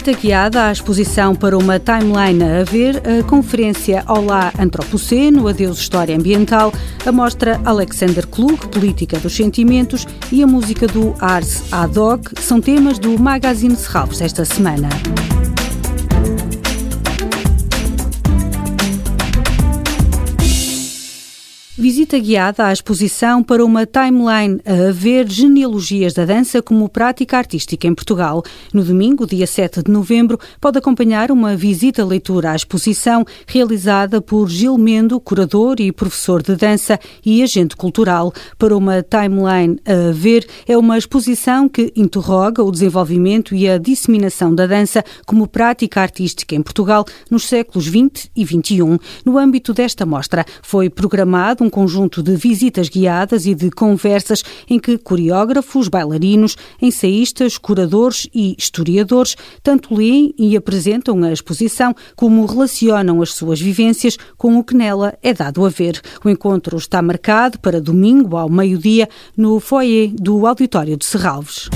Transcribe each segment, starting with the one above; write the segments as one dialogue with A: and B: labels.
A: Visita guiada à exposição para uma timeline a ver, a conferência Olá Antropoceno, Adeus História Ambiental, a mostra Alexander Klug, Política dos Sentimentos e a música do Ars Ad hoc são temas do Magazine Serralves esta semana. Visita guiada à exposição para uma timeline a ver genealogias da dança como prática artística em Portugal. No domingo, dia 7 de novembro, pode acompanhar uma visita leitura à exposição realizada por Gil Mendo, curador e professor de dança e agente cultural. Para uma timeline a ver, é uma exposição que interroga o desenvolvimento e a disseminação da dança como prática artística em Portugal nos séculos 20 e 21. No âmbito desta mostra, foi programado um conjunto de visitas guiadas e de conversas em que coreógrafos, bailarinos, ensaístas, curadores e historiadores tanto leem e apresentam a exposição como relacionam as suas vivências com o que nela é dado a ver. O encontro está marcado para domingo ao meio-dia no foyer do Auditório de Serralves.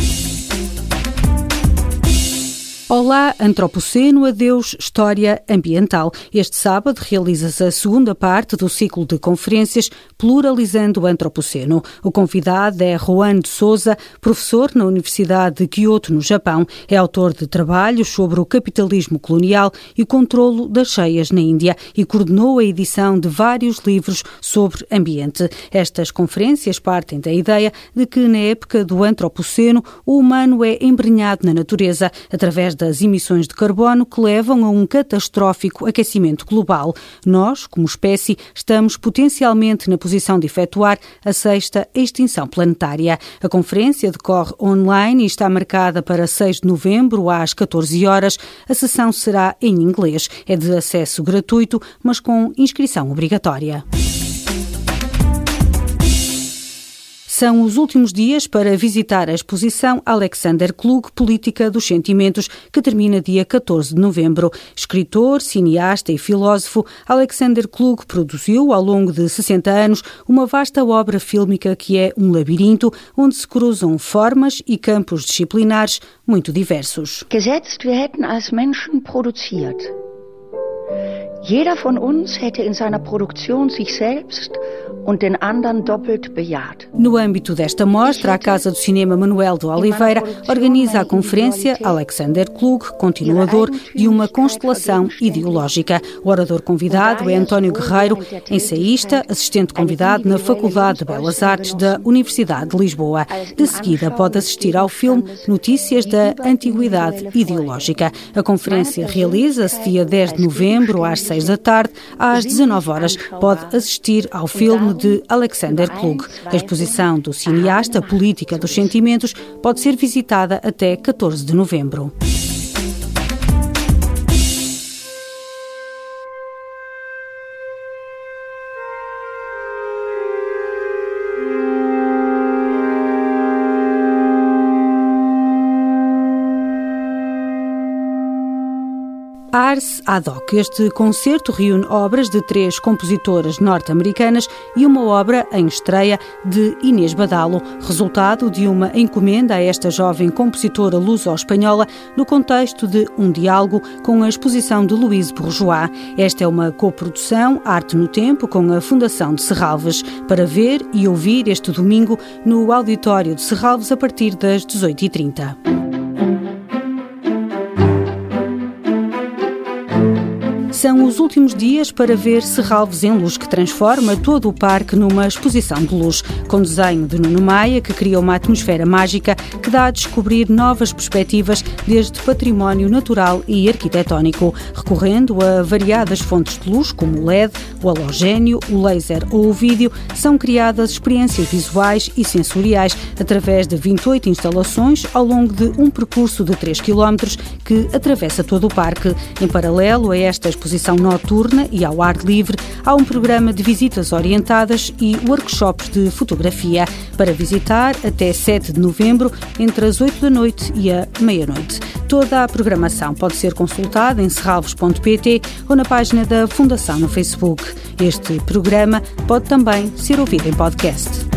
A: Olá, Antropoceno, adeus, História Ambiental. Este sábado realiza-se a segunda parte do ciclo de conferências Pluralizando o Antropoceno. O convidado é Juan de Souza, professor na Universidade de Kyoto, no Japão. É autor de trabalhos sobre o capitalismo colonial e o controlo das cheias na Índia e coordenou a edição de vários livros sobre ambiente. Estas conferências partem da ideia de que, na época do Antropoceno, o humano é embrenhado na natureza através das emissões de carbono que levam a um catastrófico aquecimento global. Nós, como espécie, estamos potencialmente na posição de efetuar a sexta extinção planetária. A conferência decorre online e está marcada para 6 de novembro às 14 horas. A sessão será em inglês. É de acesso gratuito, mas com inscrição obrigatória. São os últimos dias para visitar a exposição Alexander Klug, Política dos Sentimentos, que termina dia 14 de novembro. Escritor, cineasta e filósofo, Alexander Klug produziu, ao longo de 60 anos, uma vasta obra fílmica que é um labirinto onde se cruzam formas e campos disciplinares muito diversos.
B: Gesetzt, wir hätten als Menschen produziert. Jeder von uns hätte in seiner Produktion sich selbst und den anderen doppelt bejaht.
A: No âmbito desta mostra, a Casa do Cinema Manuel de Oliveira organiza a conferência Alexander Klug, continuador de uma constelação ideológica. O orador convidado é António Guerreiro, ensaísta, assistente convidado na Faculdade de Belas Artes da Universidade de Lisboa. De seguida, pode assistir ao filme Notícias da Antiguidade Ideológica. A conferência realiza-se dia 10 de novembro às 6 6 da tarde, às 19 horas, pode assistir ao filme de Alexander Klug. A exposição do cineasta Política dos Sentimentos pode ser visitada até 14 de novembro. Ars Ad hoc. Este concerto reúne obras de três compositoras norte-americanas e uma obra em estreia de Inês Badalo, resultado de uma encomenda a esta jovem compositora luso-espanhola no contexto de um diálogo com a exposição de Louise Bourgeois. Esta é uma coprodução Arte no Tempo com a Fundação de Serralves, para ver e ouvir este domingo no Auditório de Serralves a partir das 18h30. São os últimos dias para ver Serralves em Luz, que transforma todo o parque numa exposição de luz, com desenho de Nuno Maia, que cria uma atmosfera mágica que dá a descobrir novas perspectivas desde património natural e arquitetónico, recorrendo a variadas fontes de luz, como o LED, o halogénio, o laser ou o vídeo, são criadas experiências visuais e sensoriais através de 28 instalações ao longo de um percurso de 3 km que atravessa todo o parque. Em paralelo a esta exposição, exposição noturna e ao ar livre, há um programa de visitas orientadas e workshops de fotografia para visitar até 7 de novembro, entre as 8 da noite e a meia-noite. Toda a programação pode ser consultada em serralvos.pt ou na página da Fundação no Facebook. Este programa pode também ser ouvido em podcast.